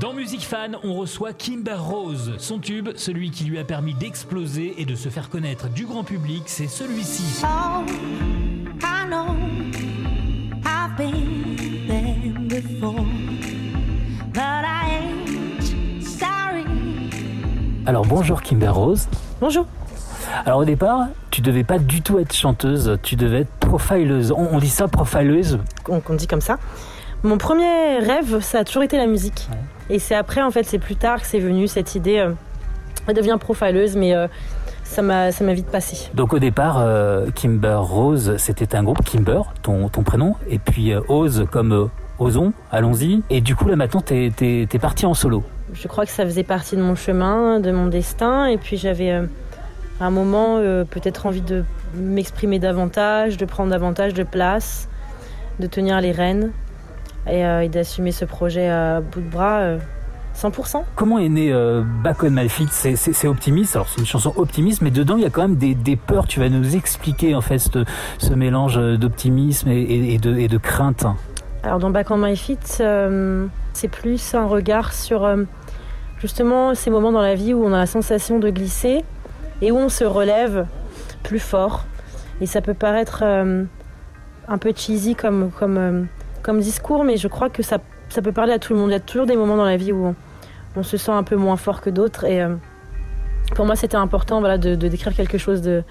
Dans Music Fan, on reçoit Kimber Rose. Son tube, celui qui lui a permis d'exploser et de se faire connaître du grand public, c'est celui-ci. Oh, I know I've been there before, but I ain't sorry. Alors bonjour Kimber Rose. Bonjour. Alors au départ, tu devais pas du tout être chanteuse, tu devais être profileuse. On, on dit ça, profileuse On, on dit comme ça. Mon premier rêve, ça a toujours été la musique. Et c'est après, en fait, c'est plus tard que c'est venu cette idée. euh, elle devient profileuse, mais euh, ça m'a vite passé. Donc au départ, euh, Kimber Rose, c'était un groupe, Kimber, ton, ton prénom, et puis euh, Ose comme euh, Osons, allons-y. Et du coup là maintenant, t'es es, parti en solo. Je crois que ça faisait partie de mon chemin, de mon destin. Et puis j'avais à un moment peut-être envie de m'exprimer davantage, de prendre davantage de place, de tenir les rênes et, euh, et d'assumer ce projet à bout de bras euh, 100%. Comment est né euh, Back on My Feet C'est- optimiste, alors c'est une chanson optimiste, mais dedans il y a quand même des, des peurs. Tu vas nous expliquer en fait ce, ce mélange d'optimisme et, et- et de, et de crainte. Alors dans Back on My Feet, euh, c'est plus un regard sur euh, justement ces moments dans la vie où on a la sensation de glisser et où on se relève plus fort. Et ça peut paraître euh, un peu cheesy comme, comme, euh, comme discours, mais je crois que ça, ça peut parler à tout le monde. Il y a toujours des moments dans la vie où on, on se sent un peu moins fort que d'autres. Et euh, pour moi, c'était important voilà, de, de décrire quelque chose, de,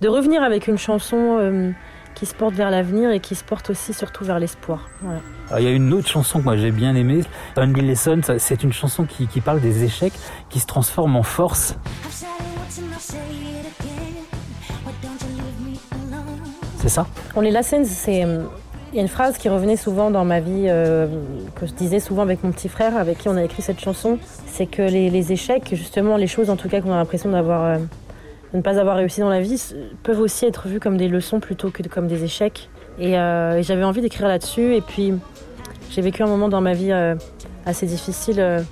de revenir avec une chanson euh, qui se porte vers l'avenir et qui se porte aussi surtout vers l'espoir. Voilà. Il y a une autre chanson que moi j'ai bien aimée, Only Lesson. C'est une chanson qui, qui parle des échecs qui se transforment en force. C'est ça? On les lessons, c'est. Il y a une phrase qui revenait souvent dans ma vie, euh, que je disais souvent avec mon petit frère, avec qui on a écrit cette chanson. C'est que les, échecs, justement, les choses en tout cas qu'on a l'impression d'avoir. euh, de ne pas avoir réussi dans la vie, peuvent aussi être vues comme des leçons plutôt que comme des échecs. Et, euh, et j'avais envie d'écrire là-dessus. Et puis, j'ai vécu un moment dans ma vie assez difficile,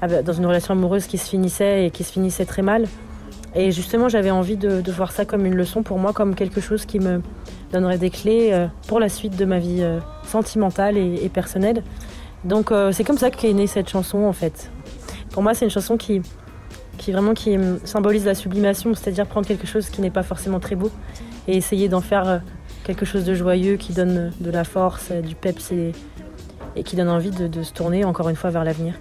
dans une relation amoureuse qui se finissait et qui se finissait très mal. Et justement, j'avais envie de voir ça comme une leçon pour moi, comme quelque chose qui me donnerait des clés euh, pour la suite de ma vie euh, sentimentale et, personnelle. Donc euh, c'est comme ça qu'est née cette chanson en fait. Pour moi, c'est une chanson qui, qui vraiment qui symbolise la sublimation, c'est-à-dire prendre quelque chose qui n'est pas forcément très beau et essayer d'en faire quelque chose de joyeux qui donne de la force, du peps et, et qui donne envie de, se tourner encore une fois vers l'avenir.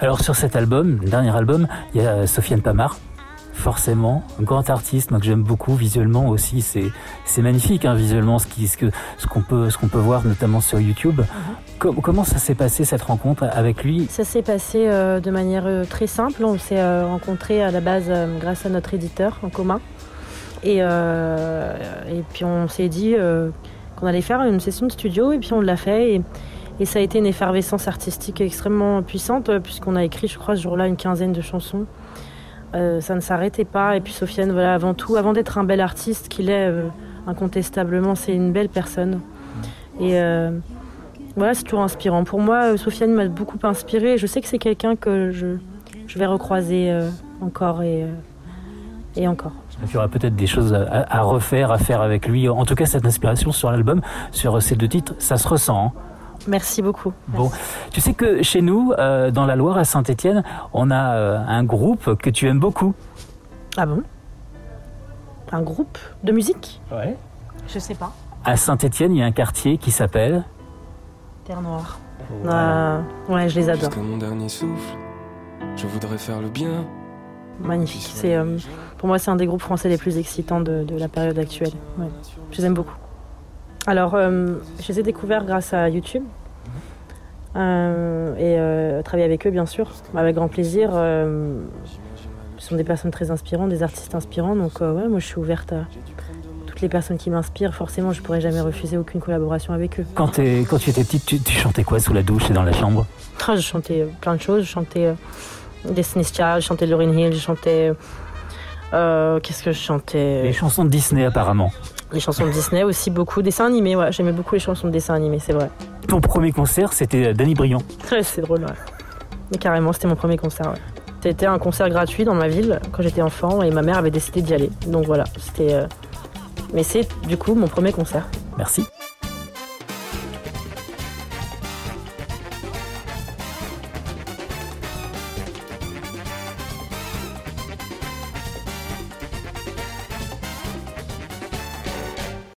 Alors sur cet album, dernier album, il y a Sofiane Pamar. Forcément, un grand artiste, moi que j'aime beaucoup visuellement aussi, c'est c'est magnifique hein, visuellement ce qui ce que ce qu'on peut ce qu'on peut voir notamment sur YouTube. Com- comment ça s'est passé cette rencontre avec lui? Ça s'est passé euh, de manière euh, très simple. On s'est euh, rencontrés à la base euh, grâce à notre éditeur en commun. Et, et puis on s'est dit qu'on allait faire une session de studio et puis on l'a fait. Et, et ça a été une effervescence artistique extrêmement puissante puisqu'on a écrit, je crois, ce jour-là, une quinzaine de chansons. Euh, ça ne s'arrêtait pas. Et puis Sofiane, voilà, avant tout, avant d'être un bel artiste qu'il est, euh, incontestablement, c'est une belle personne. Et euh, voilà, c'est toujours inspirant. Pour moi, Sofiane m'a beaucoup inspiré. Je sais que c'est quelqu'un que je, je vais recroiser encore et, et encore. Il y aura peut-être des choses à, à refaire, à faire avec lui. En tout cas, cette inspiration sur l'album, sur ces deux titres, ça se ressent. hein. Merci beaucoup. Bon, tu sais que chez nous, euh, dans la Loire à Saint-Étienne, on a euh, un groupe que tu aimes beaucoup. Ah bon? Un groupe de musique? Ouais. Je sais pas. À Saint-Étienne, il y a un quartier qui s'appelle. Terre Noire. Ah, ouais, je les adore. Jusqu'à mon dernier souffle, je voudrais faire le bien. Magnifique. C'est, euh, pour moi, c'est un des groupes français les plus excitants de, de la période actuelle. Ouais. Je les aime beaucoup. Alors, euh, je les ai découverts grâce à YouTube. Euh, et euh, travailler avec eux, bien sûr, avec grand plaisir. Ce sont des personnes très inspirantes, des artistes inspirants. Donc, ouais, moi, je suis ouverte à toutes les personnes qui m'inspirent. Forcément, je pourrais jamais refuser aucune collaboration avec eux. Quand, tu étais petite, tu, tu chantais quoi sous la douche et dans la chambre? Ah, je chantais plein de choses. Je chantais Destiny's Child, je chantais Lauryn Hill, je chantais. euh, Qu'est-ce que je chantais? Les chansons de Disney, apparemment. Les chansons de Disney aussi, beaucoup. Dessins animés, ouais. J'aimais beaucoup les chansons de dessins animés, c'est vrai. Ton premier concert, c'était Danny Briand. Ouais, c'est drôle, ouais. Mais carrément, c'était mon premier concert, ouais. C'était un concert gratuit dans ma ville quand j'étais enfant et ma mère avait décidé d'y aller. Donc voilà, c'était. euh, Mais c'est du coup mon premier concert. Merci.